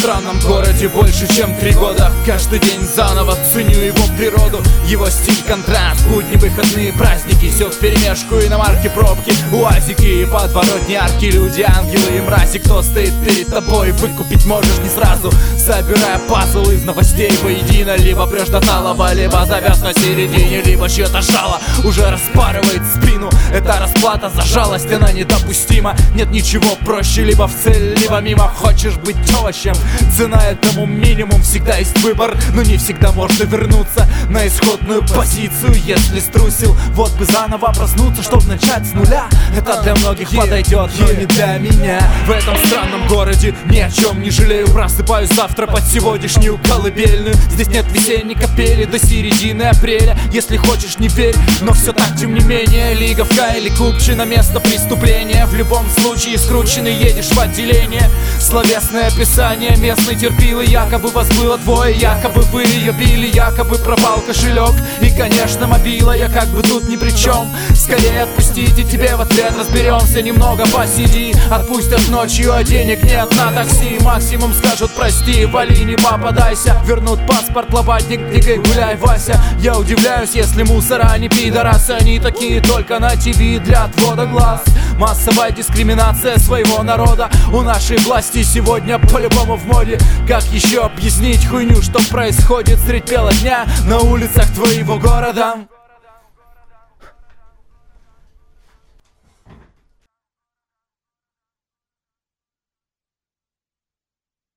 странном городе больше чем три года. Каждый день заново ценю его природу. Его стиль, контраст, будни, выходные праздники Все в перемешку, иномарки, пробки, уазики и подворотни Арки, люди, ангелы и мрази Кто стоит перед тобой, выкупить можешь не сразу. Собирая пазл из новостей воедино Либо прешь до талого, либо завяз на середине Либо чье-то жало уже распарывает спину. Это расплата за жалость, она недопустима. Нет ничего проще, либо в цель, либо мимо. Хочешь быть овощем, цена этому минимум Всегда есть выбор, но не всегда можно вернуться На исходную позицию, если струсил Вот бы заново проснуться, чтобы начать с нуля. Это для многих подойдет, но не для меня. В этом странном городе ни о чем не жалею. Просыпаюсь завтра под сегодняшнюю колыбельную. Здесь нет весенней капели до середины апреля. Если хочешь не верь, но все так тем не менее. Лиговка или Купчино место преступления. В любом случае скрученный едешь в отделение. Словесное описание местной терпилы. Якобы вас было двое, якобы вы ее били Якобы пропал кошелек и конечно мобила Я как бы тут ни при чем Скорее отпустите, тебе в ответ разберемся Немного посиди, отпустят ночью, а денег нет на такси. Максимум скажут прости, вали не попадайся. Вернут паспорт, лобатник, книгой гуляй, Вася. Я удивляюсь, если мусора не пидорасы. Они такие только на ТВ для отвода глаз Массовая дискриминация своего народа У нашей власти сегодня по-любому в моде. Как еще объяснить хуйню, что происходит средь бела дня На улицах твоего города